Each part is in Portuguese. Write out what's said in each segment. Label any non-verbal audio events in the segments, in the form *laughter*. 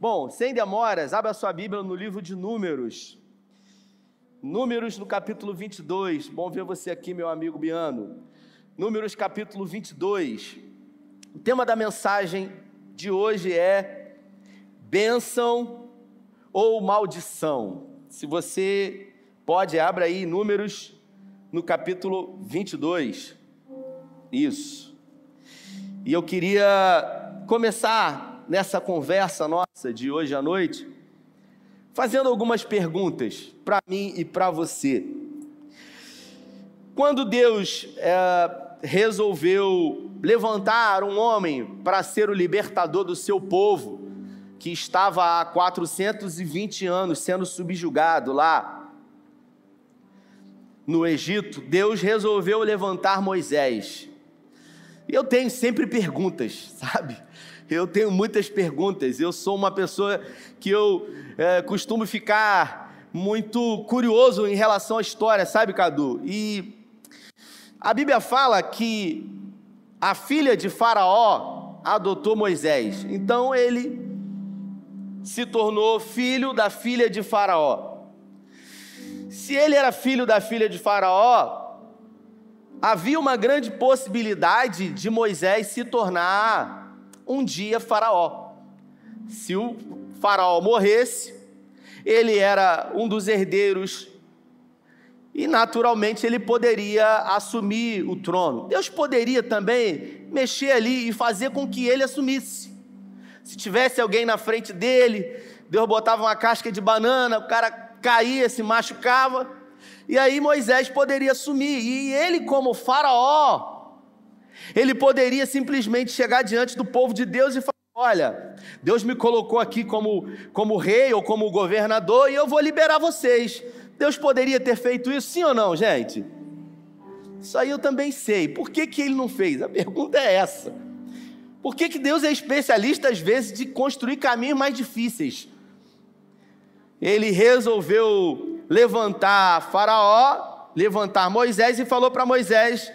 Bom, sem demoras, abra sua Bíblia no livro de Números. Números no capítulo 22. Bom ver você aqui, meu amigo Biano. Números capítulo 22. O tema da mensagem de hoje é bênção ou maldição. Se você pode, abra aí Números no capítulo 22. Isso. E eu queria começar nessa conversa nossa de hoje à noite, fazendo algumas perguntas para mim e para você. Quando Deus é, resolveu levantar um homem para ser o libertador do seu povo, que estava há 420 anos sendo subjugado lá no Egito, Deus resolveu levantar Moisés. E eu tenho sempre perguntas, *laughs* sabe? Eu tenho muitas perguntas. Eu sou uma pessoa que eu é, costumo ficar muito curioso em relação à história, sabe, Cadu? E a Bíblia fala que a filha de Faraó adotou Moisés. Então ele se tornou filho da filha de Faraó. Se ele era filho da filha de Faraó, havia uma grande possibilidade de Moisés se tornar um dia Faraó. Se o Faraó morresse, ele era um dos herdeiros e naturalmente ele poderia assumir o trono. Deus poderia também mexer ali e fazer com que ele assumisse. Se tivesse alguém na frente dele, Deus botava uma casca de banana, o cara caía, se machucava, e aí Moisés poderia sumir, e ele, como Faraó, ele poderia simplesmente chegar diante do povo de Deus e falar: Olha, Deus me colocou aqui como, como rei ou como governador e eu vou liberar vocês. Deus poderia ter feito isso, sim ou não, gente? Isso aí eu também sei. Por que, que ele não fez? A pergunta é essa. Por que, que Deus é especialista, às vezes, de construir caminhos mais difíceis? ele resolveu levantar Faraó, levantar Moisés e falou para Moisés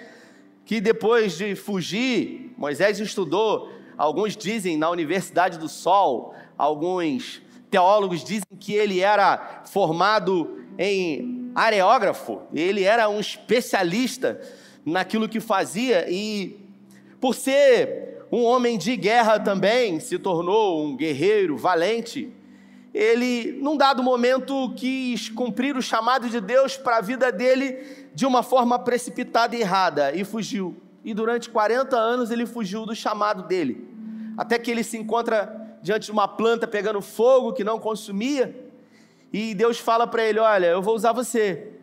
que depois de fugir, Moisés estudou, alguns dizem na Universidade do Sol, alguns teólogos dizem que ele era formado em areógrafo, ele era um especialista naquilo que fazia e por ser um homem de guerra também, se tornou um guerreiro valente ele, num dado momento, quis cumprir o chamado de Deus para a vida dele de uma forma precipitada e errada e fugiu. E durante 40 anos ele fugiu do chamado dele, até que ele se encontra diante de uma planta pegando fogo que não consumia, e Deus fala para ele: Olha, eu vou usar você,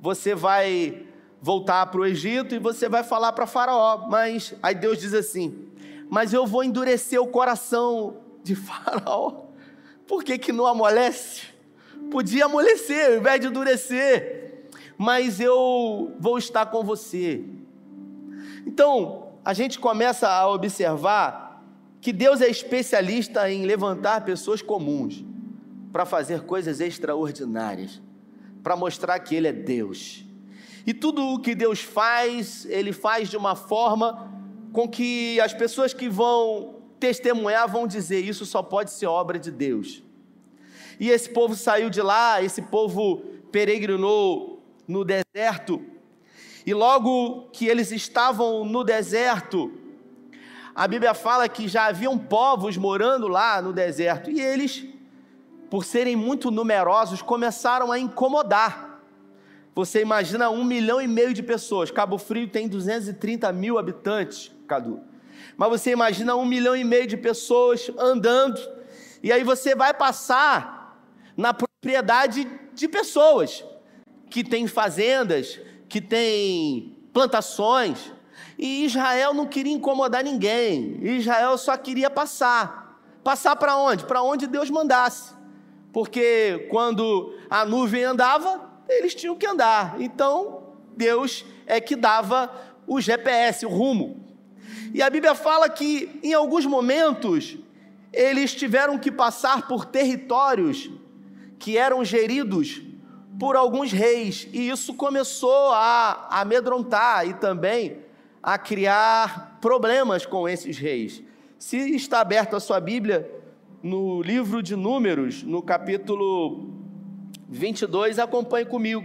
você vai voltar para o Egito e você vai falar para Faraó. Mas aí Deus diz assim: Mas eu vou endurecer o coração de *laughs* Faraó por que, que não amolece? Podia amolecer ao invés de endurecer, mas eu vou estar com você. Então, a gente começa a observar que Deus é especialista em levantar pessoas comuns para fazer coisas extraordinárias, para mostrar que Ele é Deus. E tudo o que Deus faz, Ele faz de uma forma com que as pessoas que vão testemunhar vão dizer: Isso só pode ser obra de Deus. E esse povo saiu de lá, esse povo peregrinou no deserto, e logo que eles estavam no deserto, a Bíblia fala que já haviam povos morando lá no deserto, e eles, por serem muito numerosos, começaram a incomodar. Você imagina um milhão e meio de pessoas, Cabo Frio tem 230 mil habitantes, Cadu. Mas você imagina um milhão e meio de pessoas andando, e aí você vai passar na propriedade de pessoas que têm fazendas, que têm plantações. E Israel não queria incomodar ninguém. Israel só queria passar. Passar para onde? Para onde Deus mandasse. Porque quando a nuvem andava, eles tinham que andar. Então, Deus é que dava o GPS, o rumo. E a Bíblia fala que em alguns momentos eles tiveram que passar por territórios que eram geridos por alguns reis, e isso começou a amedrontar e também a criar problemas com esses reis. Se está aberto a sua Bíblia, no livro de Números, no capítulo 22, acompanhe comigo.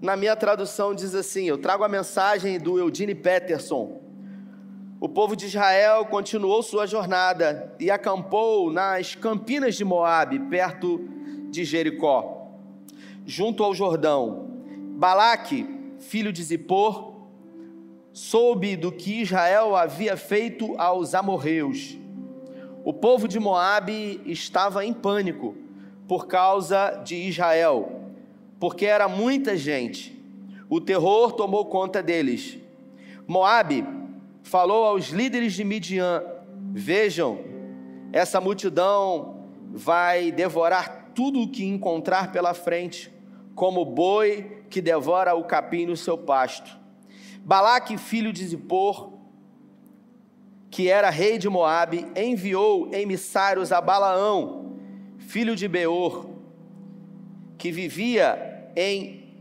Na minha tradução diz assim: eu trago a mensagem do Eugene Peterson. O povo de Israel continuou sua jornada e acampou nas campinas de Moabe, perto de Jericó, junto ao Jordão. Balaque, filho de Zippor, soube do que Israel havia feito aos amorreus. O povo de Moabe estava em pânico por causa de Israel, porque era muita gente. O terror tomou conta deles. Moabe falou aos líderes de Midian: Vejam, essa multidão vai devorar tudo o que encontrar pela frente, como boi que devora o capim no seu pasto. Balaque, filho de Zippor, que era rei de Moabe, enviou emissários a Balaão, filho de Beor, que vivia em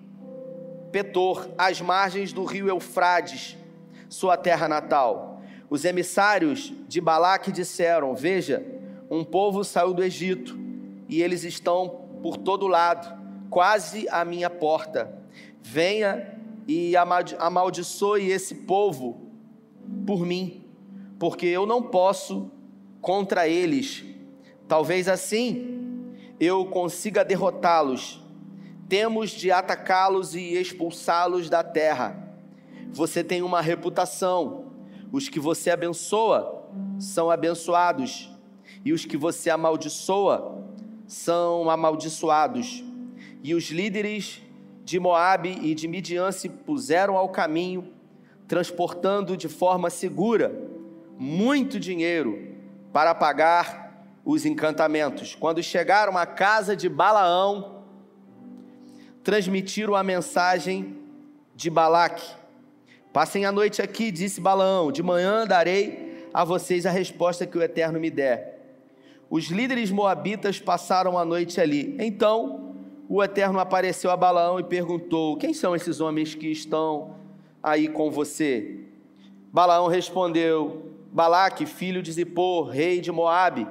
Petor, às margens do rio Eufrades, sua terra natal. Os emissários de Balaque disseram: Veja, um povo saiu do Egito e eles estão por todo lado, quase à minha porta. Venha e amaldiçoe esse povo por mim, porque eu não posso contra eles. Talvez assim eu consiga derrotá-los. Temos de atacá-los e expulsá-los da terra. Você tem uma reputação. Os que você abençoa são abençoados, e os que você amaldiçoa são amaldiçoados. E os líderes de Moabe e de Midian se puseram ao caminho, transportando de forma segura muito dinheiro para pagar os encantamentos. Quando chegaram à casa de Balaão, transmitiram a mensagem de Balaque. Passem a noite aqui, disse Balaão, de manhã darei a vocês a resposta que o Eterno me der. Os líderes moabitas passaram a noite ali. Então, o Eterno apareceu a Balaão e perguntou: Quem são esses homens que estão aí com você? Balaão respondeu: Balaque, filho de Zippor, rei de Moabe,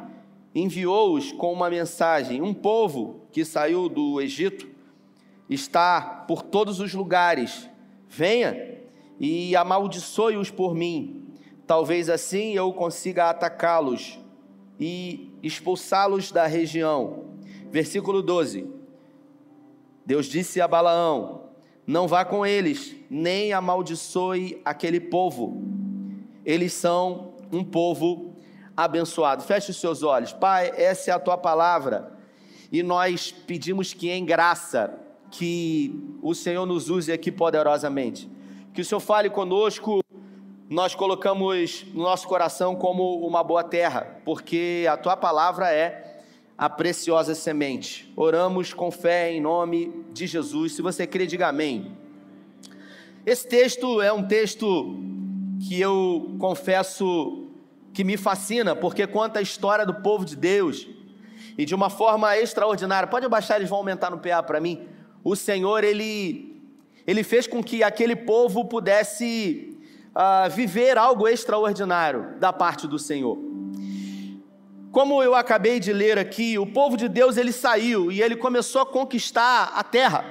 enviou-os com uma mensagem: Um povo que saiu do Egito está por todos os lugares. Venha e amaldiçoe-os por mim. Talvez assim eu consiga atacá-los e expulsá-los da região. Versículo 12. Deus disse a Balaão: Não vá com eles, nem amaldiçoe aquele povo. Eles são um povo abençoado. Feche os seus olhos. Pai, essa é a tua palavra. E nós pedimos que em graça que o Senhor nos use aqui poderosamente. Que o Senhor fale conosco. Nós colocamos no nosso coração como uma boa terra, porque a tua palavra é a preciosa semente. Oramos com fé em nome de Jesus. Se você crê, diga amém. Esse texto é um texto que eu confesso que me fascina, porque conta a história do povo de Deus e de uma forma extraordinária. Pode abaixar, eles vão aumentar no PA para mim. O Senhor, ele, ele fez com que aquele povo pudesse uh, viver algo extraordinário da parte do Senhor. Como eu acabei de ler aqui, o povo de Deus ele saiu e ele começou a conquistar a terra.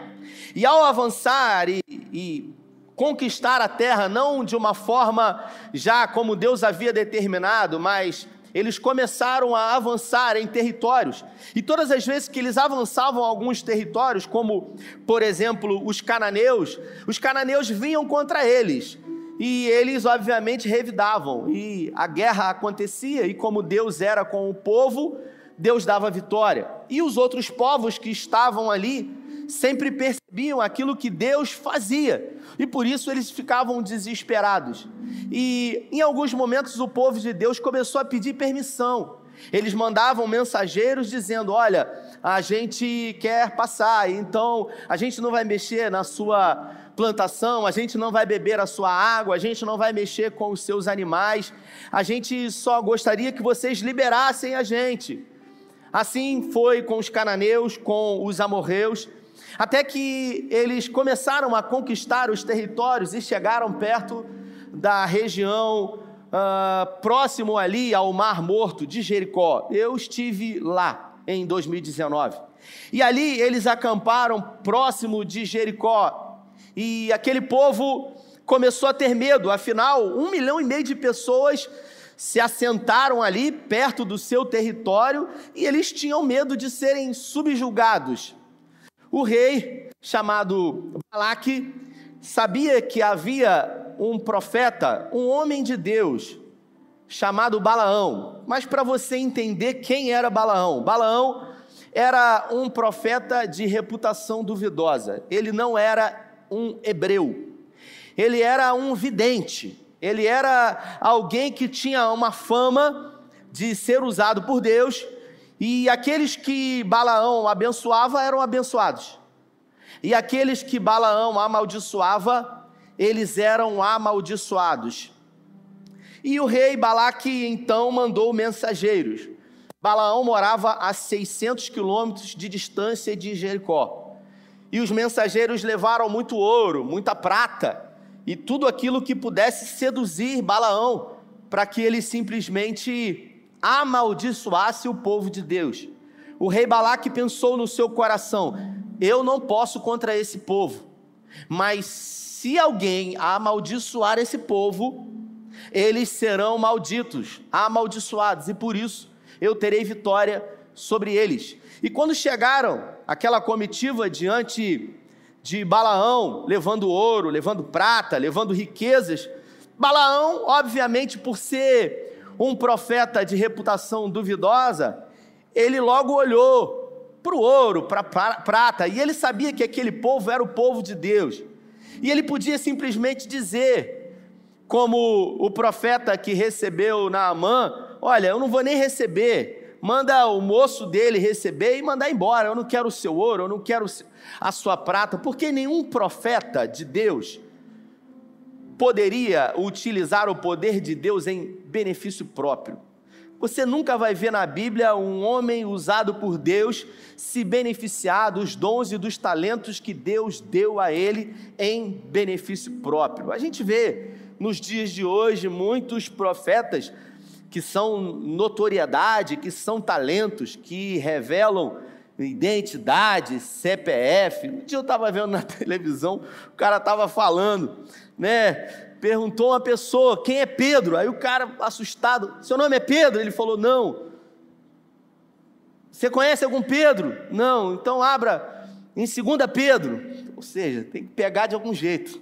E ao avançar e, e conquistar a terra, não de uma forma já como Deus havia determinado, mas eles começaram a avançar em territórios. E todas as vezes que eles avançavam alguns territórios, como por exemplo os cananeus, os cananeus vinham contra eles e eles obviamente revidavam, e a guerra acontecia, e como Deus era com o povo, Deus dava vitória. E os outros povos que estavam ali sempre percebiam aquilo que Deus fazia, e por isso eles ficavam desesperados. E em alguns momentos o povo de Deus começou a pedir permissão. Eles mandavam mensageiros dizendo: Olha, a gente quer passar, então a gente não vai mexer na sua plantação, a gente não vai beber a sua água, a gente não vai mexer com os seus animais, a gente só gostaria que vocês liberassem a gente. Assim foi com os cananeus, com os amorreus, até que eles começaram a conquistar os territórios e chegaram perto da região uh, próximo ali ao Mar Morto de Jericó. Eu estive lá em 2019. E ali eles acamparam próximo de Jericó. E aquele povo começou a ter medo, afinal, um milhão e meio de pessoas se assentaram ali perto do seu território e eles tinham medo de serem subjugados. O rei, chamado Balaque, sabia que havia um profeta, um homem de Deus, chamado Balaão. Mas para você entender quem era Balaão, Balaão era um profeta de reputação duvidosa. Ele não era um hebreu ele era um vidente, ele era alguém que tinha uma fama de ser usado por Deus, e aqueles que Balaão abençoava eram abençoados, e aqueles que Balaão amaldiçoava, eles eram amaldiçoados. E o rei Balaque então mandou mensageiros. Balaão morava a 600 quilômetros de distância de Jericó. E os mensageiros levaram muito ouro, muita prata, e tudo aquilo que pudesse seduzir Balaão, para que ele simplesmente amaldiçoasse o povo de Deus. O rei Balaque pensou no seu coração: eu não posso contra esse povo, mas se alguém amaldiçoar esse povo, eles serão malditos, amaldiçoados, e por isso eu terei vitória sobre eles. E quando chegaram aquela comitiva diante de Balaão levando ouro, levando prata, levando riquezas. Balaão, obviamente, por ser um profeta de reputação duvidosa, ele logo olhou para o ouro, para a prata, e ele sabia que aquele povo era o povo de Deus. E ele podia simplesmente dizer, como o profeta que recebeu Naamã: Olha, eu não vou nem receber, manda o moço dele receber e mandar embora. Eu não quero o seu ouro, eu não quero a sua prata, porque nenhum profeta de Deus poderia utilizar o poder de Deus em benefício próprio. Você nunca vai ver na Bíblia um homem usado por Deus se beneficiar dos dons e dos talentos que Deus deu a ele em benefício próprio. A gente vê nos dias de hoje muitos profetas que são notoriedade, que são talentos, que revelam identidade, CPF. Um dia eu estava vendo na *laughs* televisão, o cara estava falando, né? Perguntou uma pessoa, quem é Pedro? Aí o cara, assustado, seu nome é Pedro? Ele falou, não. Você conhece algum Pedro? Não. Então abra em 2 Pedro. Ou seja, tem que pegar de algum jeito.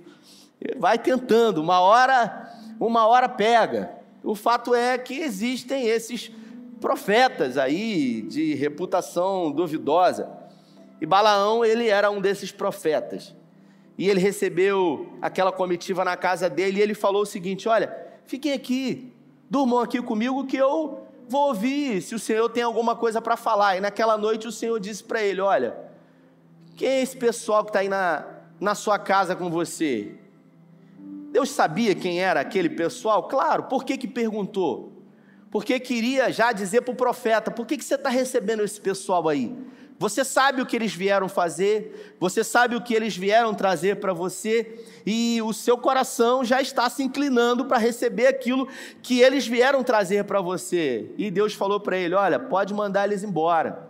Vai tentando, uma hora, uma hora pega. O fato é que existem esses profetas aí de reputação duvidosa. E Balaão, ele era um desses profetas. E ele recebeu aquela comitiva na casa dele e ele falou o seguinte: Olha, fiquem aqui, durmam aqui comigo que eu vou ouvir se o Senhor tem alguma coisa para falar. E naquela noite o Senhor disse para ele: Olha, quem é esse pessoal que está aí na, na sua casa com você? Deus sabia quem era aquele pessoal? Claro, por que, que perguntou? Porque queria já dizer para o profeta: por que, que você está recebendo esse pessoal aí? Você sabe o que eles vieram fazer, você sabe o que eles vieram trazer para você, e o seu coração já está se inclinando para receber aquilo que eles vieram trazer para você. E Deus falou para ele: Olha, pode mandar eles embora,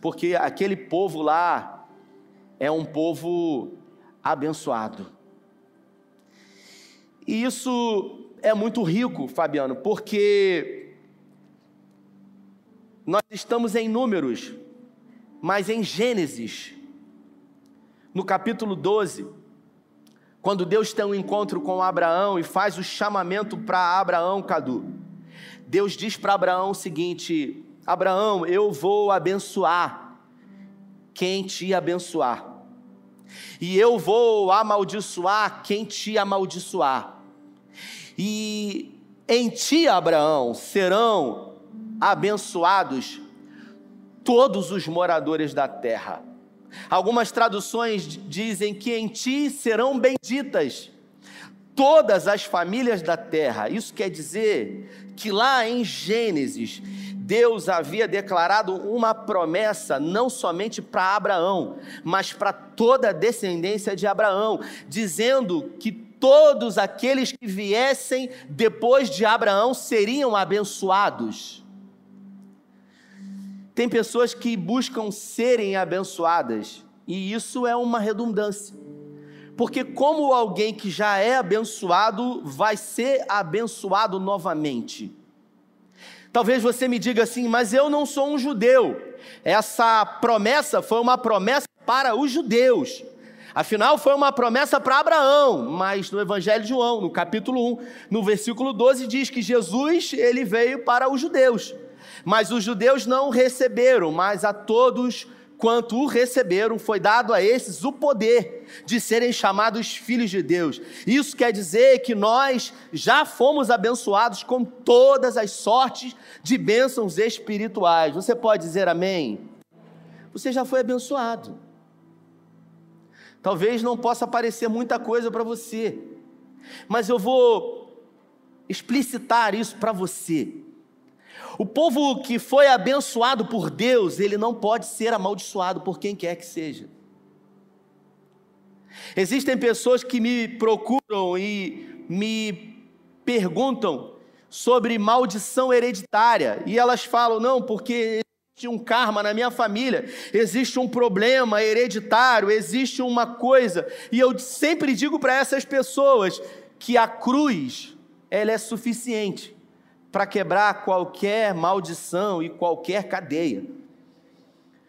porque aquele povo lá é um povo abençoado. E isso é muito rico, Fabiano, porque nós estamos em Números, mas em Gênesis, no capítulo 12, quando Deus tem um encontro com Abraão e faz o chamamento para Abraão, Cadu, Deus diz para Abraão o seguinte: Abraão, eu vou abençoar quem te abençoar e eu vou amaldiçoar quem te amaldiçoar. E em ti, Abraão, serão abençoados todos os moradores da terra. Algumas traduções dizem que em ti serão benditas todas as famílias da terra. Isso quer dizer que lá em Gênesis, Deus havia declarado uma promessa não somente para Abraão, mas para toda a descendência de Abraão, dizendo que todos aqueles que viessem depois de Abraão seriam abençoados. Tem pessoas que buscam serem abençoadas, e isso é uma redundância. Porque, como alguém que já é abençoado vai ser abençoado novamente? Talvez você me diga assim, mas eu não sou um judeu. Essa promessa foi uma promessa para os judeus. Afinal, foi uma promessa para Abraão, mas no Evangelho de João, no capítulo 1, no versículo 12, diz que Jesus ele veio para os judeus. Mas os judeus não receberam, mas a todos quanto o receberam, foi dado a esses o poder de serem chamados filhos de Deus. Isso quer dizer que nós já fomos abençoados com todas as sortes de bênçãos espirituais. Você pode dizer amém? Você já foi abençoado. Talvez não possa parecer muita coisa para você, mas eu vou explicitar isso para você. O povo que foi abençoado por Deus, ele não pode ser amaldiçoado por quem quer que seja. Existem pessoas que me procuram e me perguntam sobre maldição hereditária, e elas falam: não, porque existe um karma na minha família, existe um problema hereditário, existe uma coisa, e eu sempre digo para essas pessoas que a cruz, ela é suficiente para quebrar qualquer maldição e qualquer cadeia.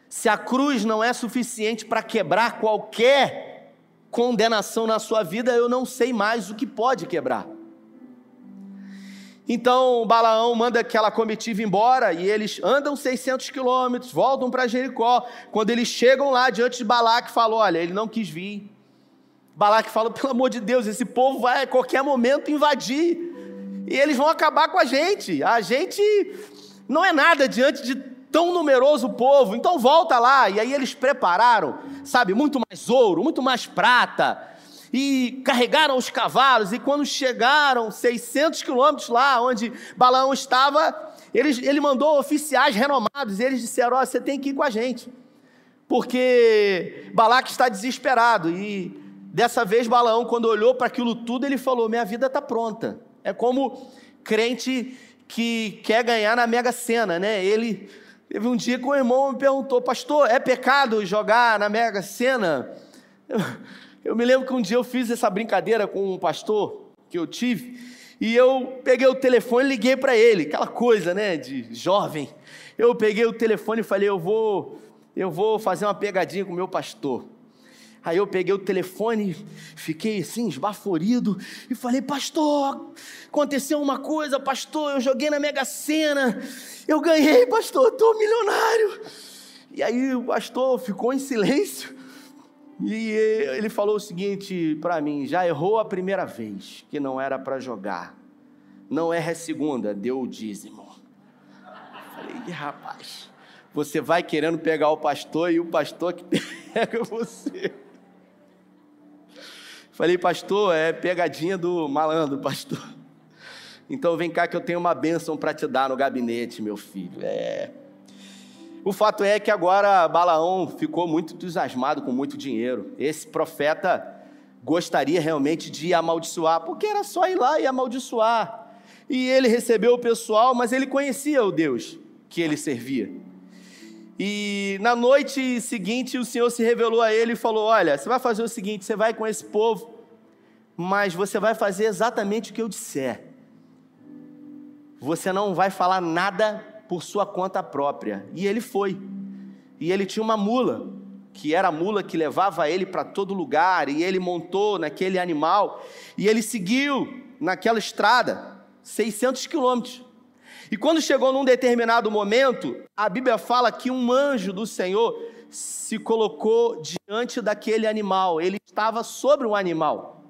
Se a cruz não é suficiente para quebrar qualquer condenação na sua vida, eu não sei mais o que pode quebrar. Então Balaão manda aquela comitiva embora e eles andam 600 quilômetros, voltam para Jericó. Quando eles chegam lá diante de Balaque, falou: Olha, ele não quis vir. Balaque fala: Pelo amor de Deus, esse povo vai a qualquer momento invadir e eles vão acabar com a gente. A gente não é nada diante de tão numeroso povo, então volta lá. E aí eles prepararam, sabe, muito mais ouro, muito mais prata, e carregaram os cavalos. E quando chegaram 600 quilômetros lá onde Balaão estava, eles, ele mandou oficiais renomados, e eles disseram: Ó, oh, você tem que ir com a gente, porque Balaque está desesperado. E dessa vez, Balaão, quando olhou para aquilo tudo, ele falou: Minha vida está pronta. É como crente que quer ganhar na Mega Sena, né? Ele teve um dia que o irmão me perguntou, pastor, é pecado jogar na Mega Sena? Eu, *laughs* eu me lembro que um dia eu fiz essa brincadeira com um pastor que eu tive, e eu peguei o telefone e liguei para ele, aquela coisa, né, de jovem. Eu peguei o telefone e falei, eu vou, eu vou fazer uma pegadinha com o meu pastor. Aí eu peguei o telefone, fiquei assim, esbaforido, e falei: Pastor, aconteceu uma coisa, pastor. Eu joguei na Mega Sena, eu ganhei, pastor, estou milionário. E aí o pastor ficou em silêncio, e ele falou o seguinte para mim: Já errou a primeira vez, que não era para jogar, não erra a segunda, deu o dízimo. falei: Rapaz, você vai querendo pegar o pastor e o pastor que *laughs* pega você. Falei, pastor, é pegadinha do malandro, pastor. *laughs* Então vem cá que eu tenho uma bênção para te dar no gabinete, meu filho. É. O fato é que agora Balaão ficou muito entusiasmado com muito dinheiro. Esse profeta gostaria realmente de amaldiçoar, porque era só ir lá e amaldiçoar. E ele recebeu o pessoal, mas ele conhecia o Deus que ele servia. E na noite seguinte, o Senhor se revelou a ele e falou: Olha, você vai fazer o seguinte: você vai com esse povo, mas você vai fazer exatamente o que eu disser. Você não vai falar nada por sua conta própria. E ele foi. E ele tinha uma mula, que era a mula que levava ele para todo lugar, e ele montou naquele animal, e ele seguiu naquela estrada, 600 quilômetros. E quando chegou num determinado momento, a Bíblia fala que um anjo do Senhor se colocou diante daquele animal, ele estava sobre o animal.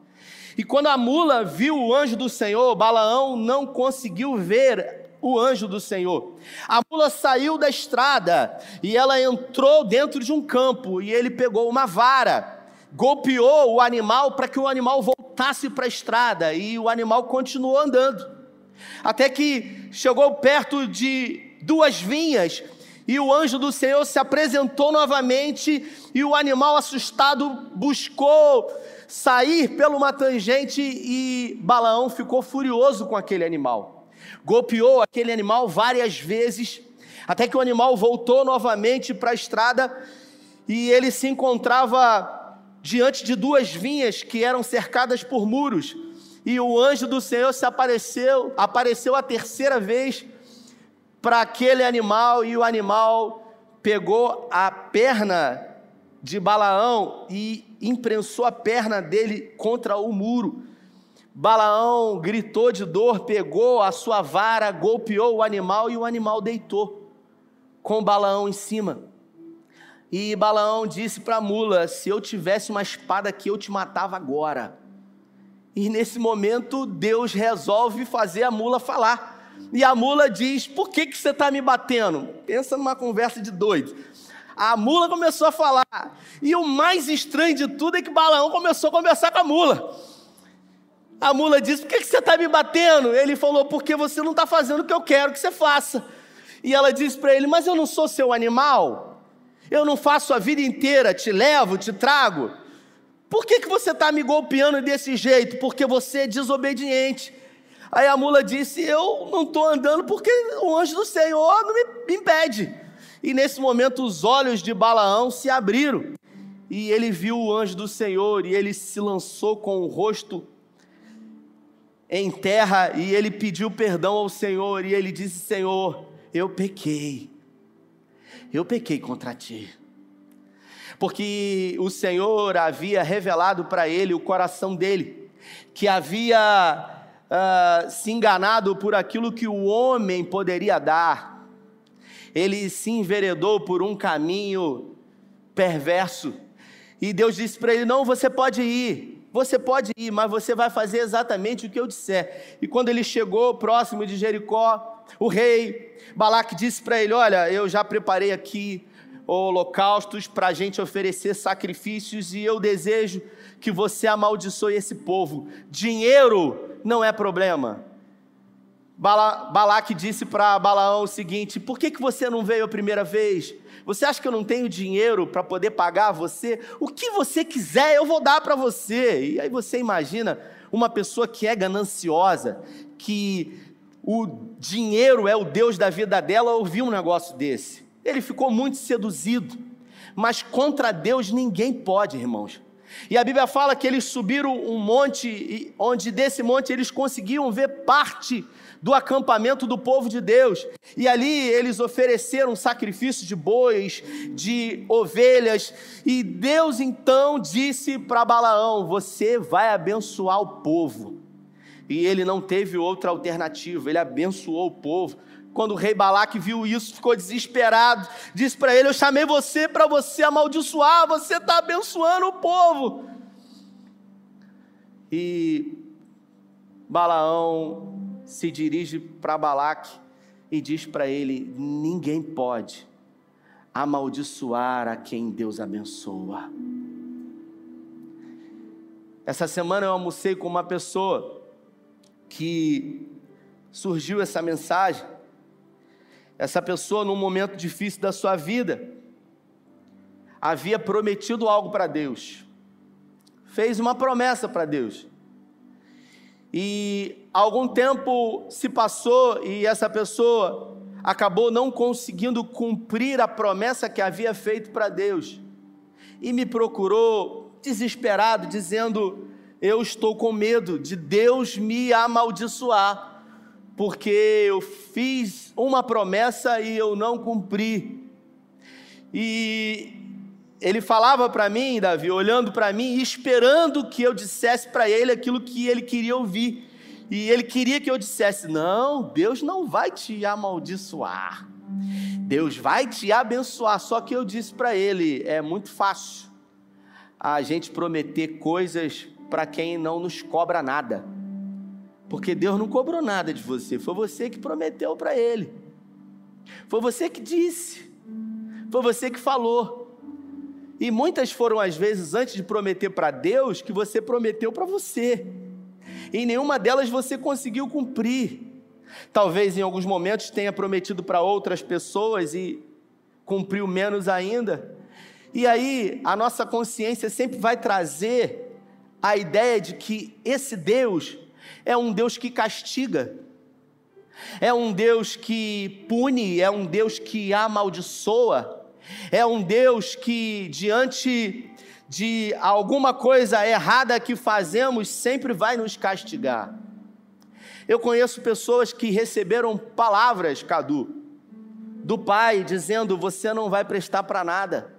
E quando a mula viu o anjo do Senhor, Balaão não conseguiu ver o anjo do Senhor. A mula saiu da estrada e ela entrou dentro de um campo e ele pegou uma vara, golpeou o animal para que o animal voltasse para a estrada e o animal continuou andando até que chegou perto de duas vinhas e o anjo do Senhor se apresentou novamente e o animal assustado buscou sair pela uma tangente e Balaão ficou furioso com aquele animal. Golpeou aquele animal várias vezes, até que o animal voltou novamente para a estrada e ele se encontrava diante de duas vinhas que eram cercadas por muros. E o anjo do Senhor se apareceu, apareceu a terceira vez para aquele animal e o animal pegou a perna de Balaão e imprensou a perna dele contra o muro. Balaão gritou de dor, pegou a sua vara, golpeou o animal e o animal deitou, com Balaão em cima. E Balaão disse para a mula: Se eu tivesse uma espada aqui, eu te matava agora. E nesse momento, Deus resolve fazer a mula falar. E a mula diz: Por que, que você está me batendo? Pensa numa conversa de doido. A mula começou a falar. E o mais estranho de tudo é que Balaão começou a conversar com a mula. A mula disse: Por que, você está me batendo? Ele falou: Porque você não está fazendo o que eu quero que você faça. E ela disse para ele: Mas eu não sou seu animal. Eu não faço a vida inteira, te levo, te trago. Por que, que você está me golpeando desse jeito? Porque você é desobediente. Aí a mula disse: Eu não estou andando porque o anjo do Senhor não me impede. E nesse momento os olhos de Balaão se abriram. E ele viu o anjo do Senhor e ele se lançou com o rosto em terra e ele pediu perdão ao Senhor e ele disse: Senhor, eu pequei. Eu pequei contra ti. Porque o Senhor havia revelado para ele o coração dele, que havia uh, se enganado por aquilo que o homem poderia dar ele se enveredou por um caminho perverso. E Deus disse para ele: Não, você pode ir, você pode ir, mas você vai fazer exatamente o que eu disser. E quando ele chegou próximo de Jericó, o rei Balaque disse para ele: Olha, eu já preparei aqui holocaustos para a gente oferecer sacrifícios e eu desejo que você amaldiçoe esse povo. Dinheiro não é problema. Bala, Balaque disse para Balaão o seguinte: Por que, que você não veio a primeira vez? Você acha que eu não tenho dinheiro para poder pagar você? O que você quiser, eu vou dar para você. E aí você imagina uma pessoa que é gananciosa, que o dinheiro é o Deus da vida dela, ouvir um negócio desse. Ele ficou muito seduzido. Mas contra Deus ninguém pode, irmãos. E a Bíblia fala que eles subiram um monte, onde desse monte eles conseguiam ver parte do acampamento do povo de Deus. E ali eles ofereceram sacrifício de bois, de ovelhas. E Deus então disse para Balaão: Você vai abençoar o povo. E ele não teve outra alternativa, ele abençoou o povo. Quando o rei Balaque viu isso, ficou desesperado. Disse para ele: Eu chamei você para você amaldiçoar, você está abençoando o povo. E Balaão se dirige para Balaque e diz para ele: Ninguém pode amaldiçoar a quem Deus abençoa. Essa semana eu almocei com uma pessoa que surgiu essa mensagem. Essa pessoa, num momento difícil da sua vida, havia prometido algo para Deus, fez uma promessa para Deus. E algum tempo se passou e essa pessoa acabou não conseguindo cumprir a promessa que havia feito para Deus. E me procurou desesperado, dizendo: Eu estou com medo de Deus me amaldiçoar, porque eu fiz uma promessa e eu não cumpri. E ele falava para mim, Davi, olhando para mim e esperando que eu dissesse para ele aquilo que ele queria ouvir. E ele queria que eu dissesse: Não, Deus não vai te amaldiçoar. Deus vai te abençoar. Só que eu disse para ele: É muito fácil a gente prometer coisas para quem não nos cobra nada. Porque Deus não cobrou nada de você, foi você que prometeu para ele. Foi você que disse. Foi você que falou. E muitas foram as vezes antes de prometer para Deus que você prometeu para você. E nenhuma delas você conseguiu cumprir. Talvez em alguns momentos tenha prometido para outras pessoas e cumpriu menos ainda. E aí a nossa consciência sempre vai trazer a ideia de que esse Deus é um Deus que castiga, é um Deus que pune, é um Deus que amaldiçoa, é um Deus que, diante de alguma coisa errada que fazemos, sempre vai nos castigar. Eu conheço pessoas que receberam palavras, Cadu, do pai, dizendo: Você não vai prestar para nada,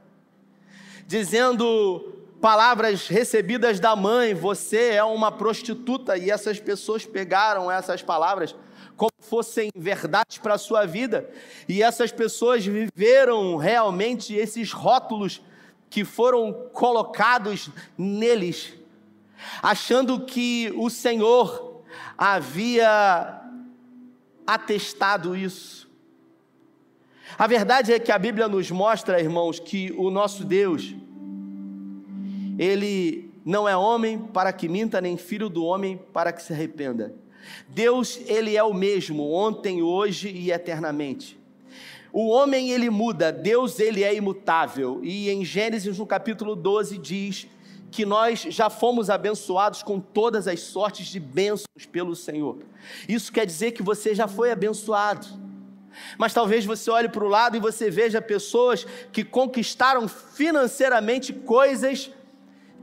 dizendo palavras recebidas da mãe: Você é uma prostituta, e essas pessoas pegaram essas palavras como fossem verdades para a sua vida, e essas pessoas viveram realmente esses rótulos que foram colocados neles, achando que o Senhor havia atestado isso. A verdade é que a Bíblia nos mostra, irmãos, que o nosso Deus, ele não é homem para que minta, nem filho do homem para que se arrependa. Deus, ele é o mesmo, ontem, hoje e eternamente. O homem, ele muda, Deus, ele é imutável. E em Gênesis, no capítulo 12, diz que nós já fomos abençoados com todas as sortes de bênçãos pelo Senhor. Isso quer dizer que você já foi abençoado. Mas talvez você olhe para o lado e você veja pessoas que conquistaram financeiramente coisas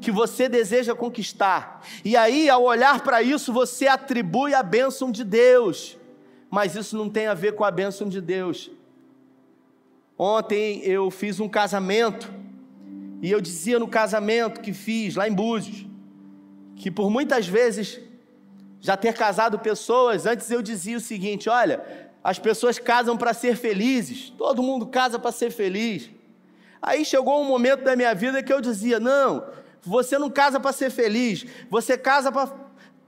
que você deseja conquistar. E aí, ao olhar para isso, você atribui a bênção de Deus. Mas isso não tem a ver com a bênção de Deus. Ontem eu fiz um casamento e eu dizia no casamento que fiz lá em Búzios que por muitas vezes já ter casado pessoas, antes eu dizia o seguinte: olha, as pessoas casam para ser felizes, todo mundo casa para ser feliz. Aí chegou um momento da minha vida que eu dizia: não, você não casa para ser feliz, você casa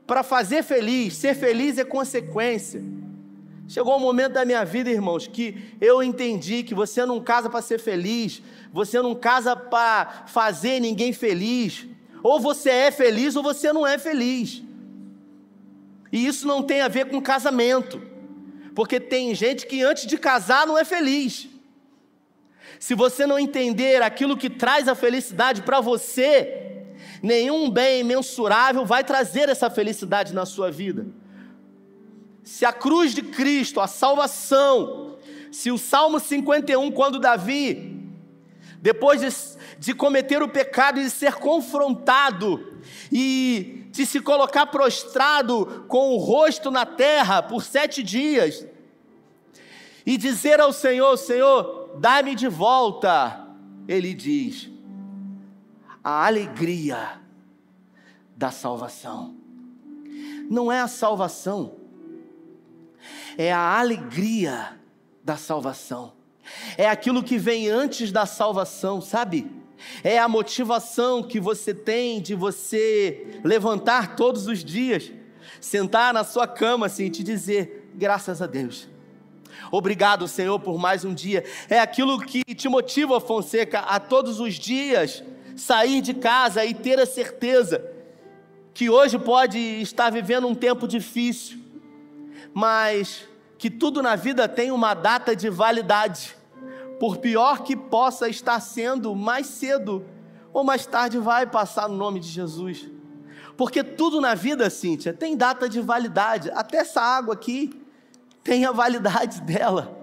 para fazer feliz, ser feliz é consequência. Chegou um momento da minha vida, irmãos, que eu entendi que você não casa para ser feliz, você não casa para fazer ninguém feliz. Ou você é feliz ou você não é feliz. E isso não tem a ver com casamento. Porque tem gente que antes de casar não é feliz. Se você não entender aquilo que traz a felicidade para você, nenhum bem mensurável vai trazer essa felicidade na sua vida. Se a cruz de Cristo, a salvação, se o Salmo 51, quando Davi, depois de, de cometer o pecado e de ser confrontado, e de se colocar prostrado com o rosto na terra por sete dias e dizer ao Senhor: Senhor, dá-me de volta. Ele diz: a alegria da salvação. Não é a salvação, é a alegria da salvação. É aquilo que vem antes da salvação, sabe? é a motivação que você tem de você levantar todos os dias, sentar na sua cama assim e te dizer: graças a Deus. Obrigado, Senhor, por mais um dia. É aquilo que te motiva, Fonseca, a todos os dias sair de casa e ter a certeza que hoje pode estar vivendo um tempo difícil, mas que tudo na vida tem uma data de validade por pior que possa estar sendo, mais cedo ou mais tarde vai passar no nome de Jesus. Porque tudo na vida, Cíntia, tem data de validade. Até essa água aqui tem a validade *laughs* dela.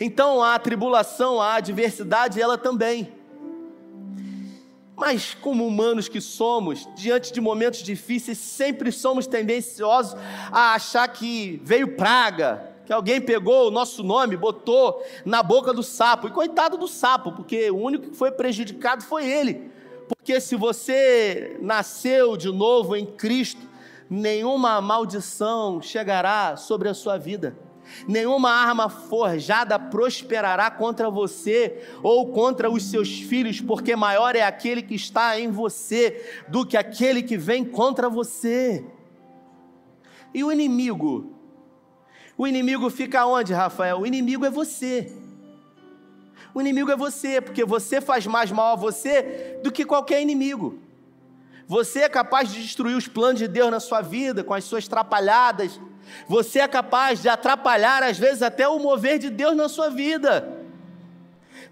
Então a tribulação, a adversidade, ela também. Mas, como humanos que somos, diante de momentos difíceis, sempre somos tendenciosos a achar que veio praga, que alguém pegou o nosso nome, botou na boca do sapo. E coitado do sapo, porque o único que foi prejudicado foi ele. Porque se você nasceu de novo em Cristo, nenhuma maldição chegará sobre a sua vida. Nenhuma arma forjada prosperará contra você ou contra os seus filhos, porque maior é aquele que está em você do que aquele que vem contra você. E o inimigo o inimigo fica onde, Rafael? O inimigo é você. O inimigo é você, porque você faz mais mal a você do que qualquer inimigo. Você é capaz de destruir os planos de Deus na sua vida com as suas trapalhadas. Você é capaz de atrapalhar, às vezes, até o mover de Deus na sua vida.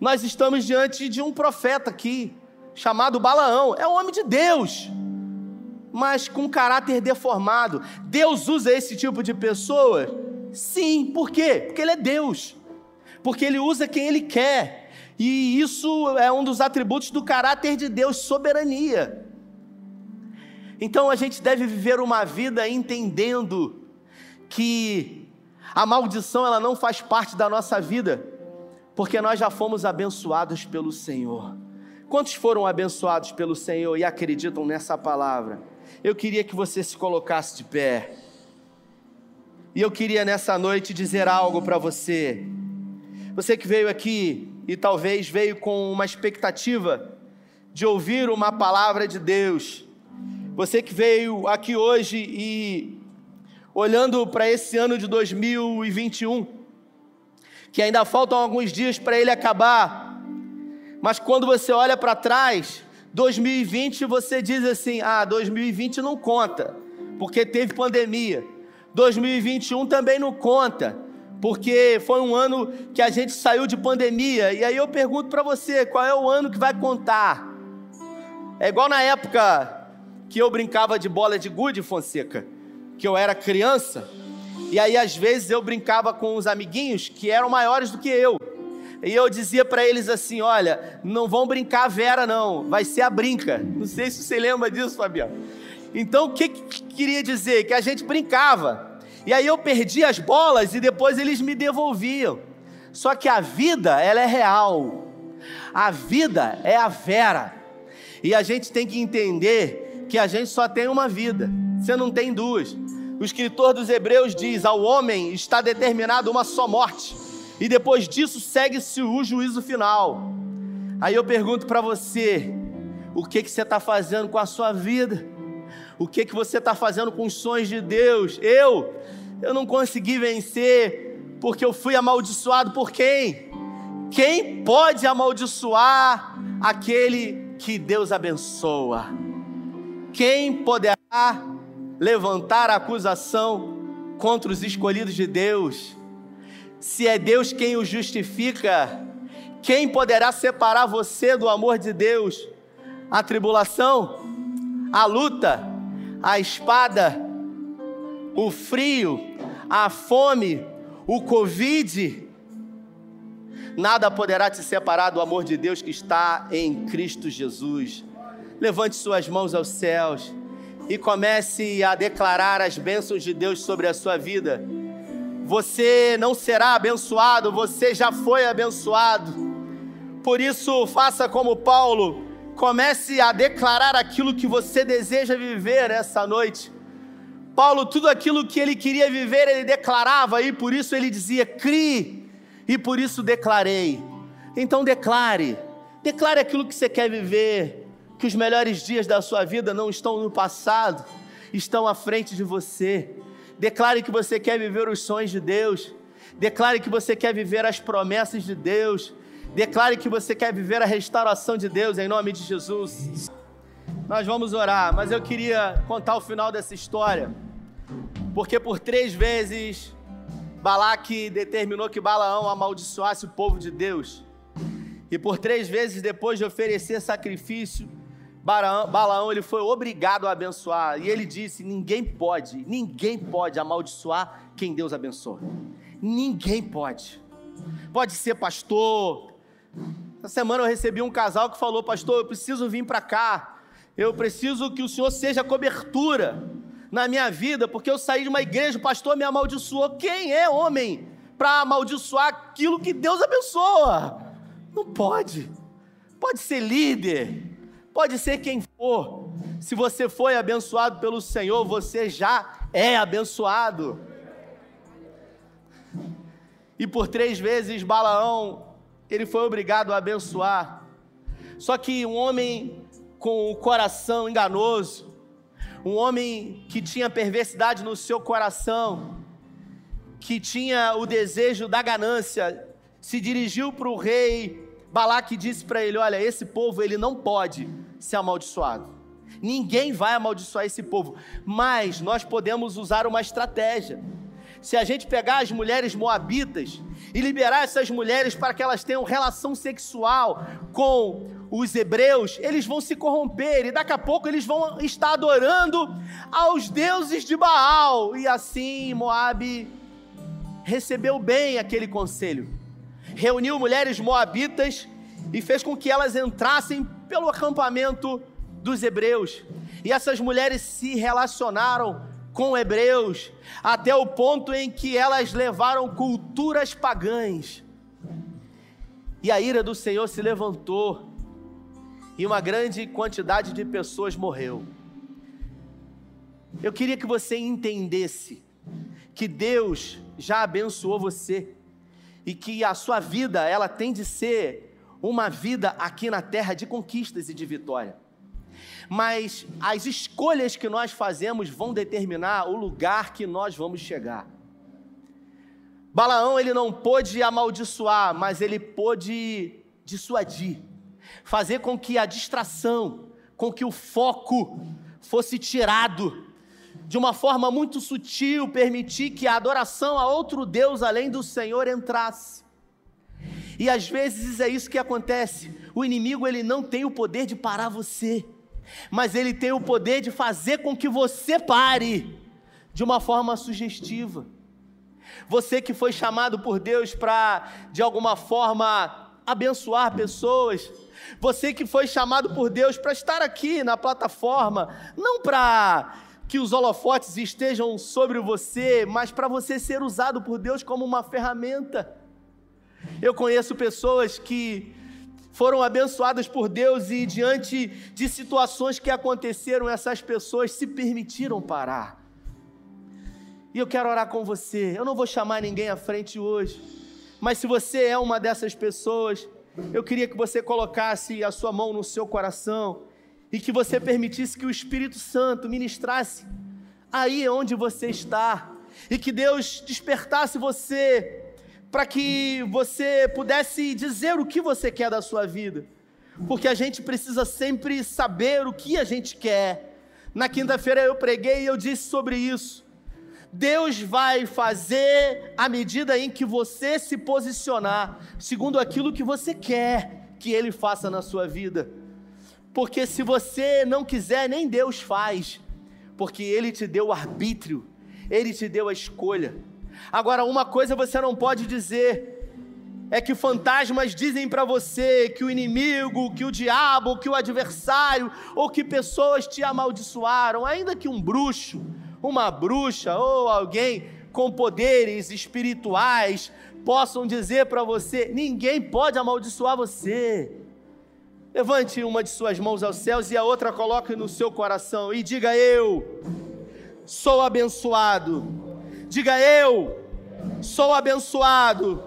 Nós estamos diante de um profeta aqui, chamado Balaão. É um homem de Deus. mas com caráter deformado. Deus usa esse tipo de pessoa? Sim, por quê? Porque Ele é Deus, porque Ele usa quem Ele quer, e isso é um dos atributos do caráter de Deus, soberania. Então a gente deve viver uma vida entendendo que a maldição ela não faz parte da nossa vida, porque nós já fomos abençoados pelo Senhor. Quantos foram abençoados pelo Senhor e acreditam nessa palavra? Eu queria que você se colocasse de pé. E eu queria nessa noite dizer algo para você. Você que veio aqui e talvez veio com uma expectativa de ouvir uma palavra de Deus. Você que veio aqui hoje e olhando para esse ano de 2021, que ainda faltam alguns dias para ele acabar, mas quando você olha para trás, 2020 você diz assim: ah, 2020 não conta, porque teve pandemia. 2021 também não conta, porque foi um ano que a gente saiu de pandemia. E aí eu pergunto para você: qual é o ano que vai contar? É igual na época que eu brincava de bola de gude, Fonseca, que eu era criança, e aí às vezes eu brincava com os amiguinhos que eram maiores do que eu. E eu dizia para eles assim: olha, não vão brincar Vera, não, vai ser a brinca. Não sei se você lembra disso, Fabiano. Então o que, que queria dizer? Que a gente brincava. E aí eu perdia as bolas e depois eles me devolviam. Só que a vida, ela é real. A vida é a Vera. E a gente tem que entender que a gente só tem uma vida, você não tem duas. O escritor dos Hebreus diz: Ao homem está determinado uma só morte, e depois disso segue-se o juízo final. Aí eu pergunto para você: o que, que você está fazendo com a sua vida? O que, que você está fazendo com os sonhos de Deus? Eu, eu não consegui vencer porque eu fui amaldiçoado por quem? Quem pode amaldiçoar aquele que Deus abençoa? Quem poderá levantar acusação contra os escolhidos de Deus? Se é Deus quem o justifica, quem poderá separar você do amor de Deus? A tribulação, a luta, a espada, o frio, a fome, o Covid, nada poderá te separar do amor de Deus que está em Cristo Jesus. Levante suas mãos aos céus e comece a declarar as bênçãos de Deus sobre a sua vida. Você não será abençoado, você já foi abençoado. Por isso, faça como Paulo, comece a declarar aquilo que você deseja viver essa noite. Paulo, tudo aquilo que ele queria viver, ele declarava, e por isso ele dizia: crie, e por isso declarei. Então declare, declare aquilo que você quer viver que os melhores dias da sua vida não estão no passado, estão à frente de você. Declare que você quer viver os sonhos de Deus. Declare que você quer viver as promessas de Deus. Declare que você quer viver a restauração de Deus em nome de Jesus. Nós vamos orar, mas eu queria contar o final dessa história, porque por três vezes Balaque determinou que Balaão amaldiçoasse o povo de Deus, e por três vezes depois de oferecer sacrifício, Balaão ele foi obrigado a abençoar. E ele disse: ninguém pode, ninguém pode amaldiçoar quem Deus abençoa. Ninguém pode. Pode ser pastor. Essa semana eu recebi um casal que falou: Pastor, eu preciso vir para cá. Eu preciso que o Senhor seja cobertura na minha vida, porque eu saí de uma igreja, o pastor me amaldiçoou. Quem é homem para amaldiçoar aquilo que Deus abençoa? Não pode. Pode ser líder, Pode ser quem for. Se você foi abençoado pelo Senhor, você já é abençoado. E por três vezes Balaão, ele foi obrigado a abençoar. Só que um homem com o coração enganoso, um homem que tinha perversidade no seu coração, que tinha o desejo da ganância, se dirigiu para o rei Balaque disse para ele: Olha, esse povo ele não pode ser amaldiçoado. Ninguém vai amaldiçoar esse povo, mas nós podemos usar uma estratégia. se a gente pegar as mulheres moabitas e liberar essas mulheres para que elas tenham relação sexual com os hebreus, eles vão se corromper e daqui a pouco eles vão estar adorando aos deuses de Baal. E assim Moabe recebeu bem aquele conselho. Reuniu mulheres moabitas e fez com que elas entrassem pelo acampamento dos hebreus. E essas mulheres se relacionaram com hebreus, até o ponto em que elas levaram culturas pagãs. E a ira do Senhor se levantou, e uma grande quantidade de pessoas morreu. Eu queria que você entendesse que Deus já abençoou você e que a sua vida, ela tem de ser uma vida aqui na terra de conquistas e de vitória. Mas as escolhas que nós fazemos vão determinar o lugar que nós vamos chegar. Balaão ele não pôde amaldiçoar, mas ele pôde dissuadir, fazer com que a distração, com que o foco fosse tirado de uma forma muito sutil, permitir que a adoração a outro Deus além do Senhor entrasse. E às vezes é isso que acontece. O inimigo ele não tem o poder de parar você, mas ele tem o poder de fazer com que você pare de uma forma sugestiva. Você que foi chamado por Deus para de alguma forma abençoar pessoas, você que foi chamado por Deus para estar aqui na plataforma, não para que os holofotes estejam sobre você, mas para você ser usado por Deus como uma ferramenta. Eu conheço pessoas que foram abençoadas por Deus e, diante de situações que aconteceram, essas pessoas se permitiram parar. E eu quero orar com você. Eu não vou chamar ninguém à frente hoje, mas se você é uma dessas pessoas, eu queria que você colocasse a sua mão no seu coração e que você permitisse que o Espírito Santo ministrasse aí onde você está e que Deus despertasse você para que você pudesse dizer o que você quer da sua vida, porque a gente precisa sempre saber o que a gente quer. Na quinta-feira eu preguei e eu disse sobre isso. Deus vai fazer à medida em que você se posicionar, segundo aquilo que você quer que Ele faça na sua vida. Porque se você não quiser, nem Deus faz, porque Ele te deu o arbítrio, Ele te deu a escolha. Agora, uma coisa você não pode dizer, é que fantasmas dizem para você que o inimigo, que o diabo, que o adversário, ou que pessoas te amaldiçoaram, ainda que um bruxo, uma bruxa ou alguém com poderes espirituais possam dizer para você: ninguém pode amaldiçoar você. Levante uma de suas mãos aos céus e a outra coloque no seu coração e diga: Eu sou abençoado. Diga: Eu sou abençoado.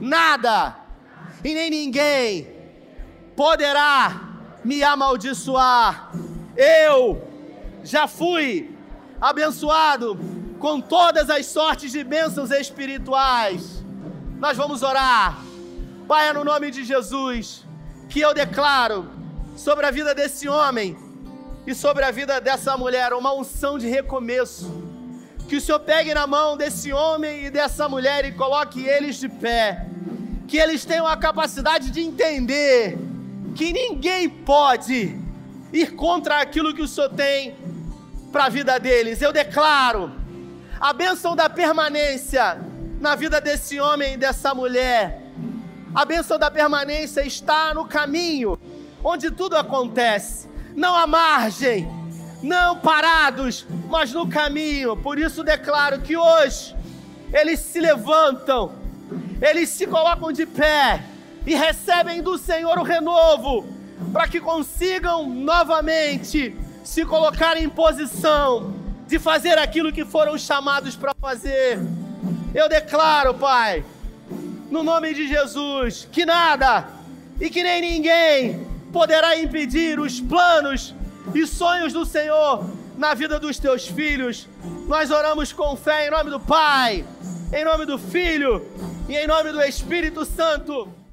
Nada e nem ninguém poderá me amaldiçoar. Eu já fui abençoado com todas as sortes de bênçãos espirituais. Nós vamos orar. Pai, é no nome de Jesus que eu declaro sobre a vida desse homem e sobre a vida dessa mulher uma unção de recomeço. Que o Senhor pegue na mão desse homem e dessa mulher e coloque eles de pé. Que eles tenham a capacidade de entender que ninguém pode ir contra aquilo que o Senhor tem para a vida deles. Eu declaro a bênção da permanência na vida desse homem e dessa mulher a bênção da permanência está no caminho, onde tudo acontece, não à margem, não parados, mas no caminho. Por isso declaro que hoje eles se levantam, eles se colocam de pé e recebem do Senhor o renovo, para que consigam novamente se colocar em posição de fazer aquilo que foram chamados para fazer. Eu declaro, Pai, no nome de Jesus, que nada e que nem ninguém poderá impedir os planos e sonhos do Senhor na vida dos teus filhos. Nós oramos com fé em nome do Pai, em nome do Filho e em nome do Espírito Santo.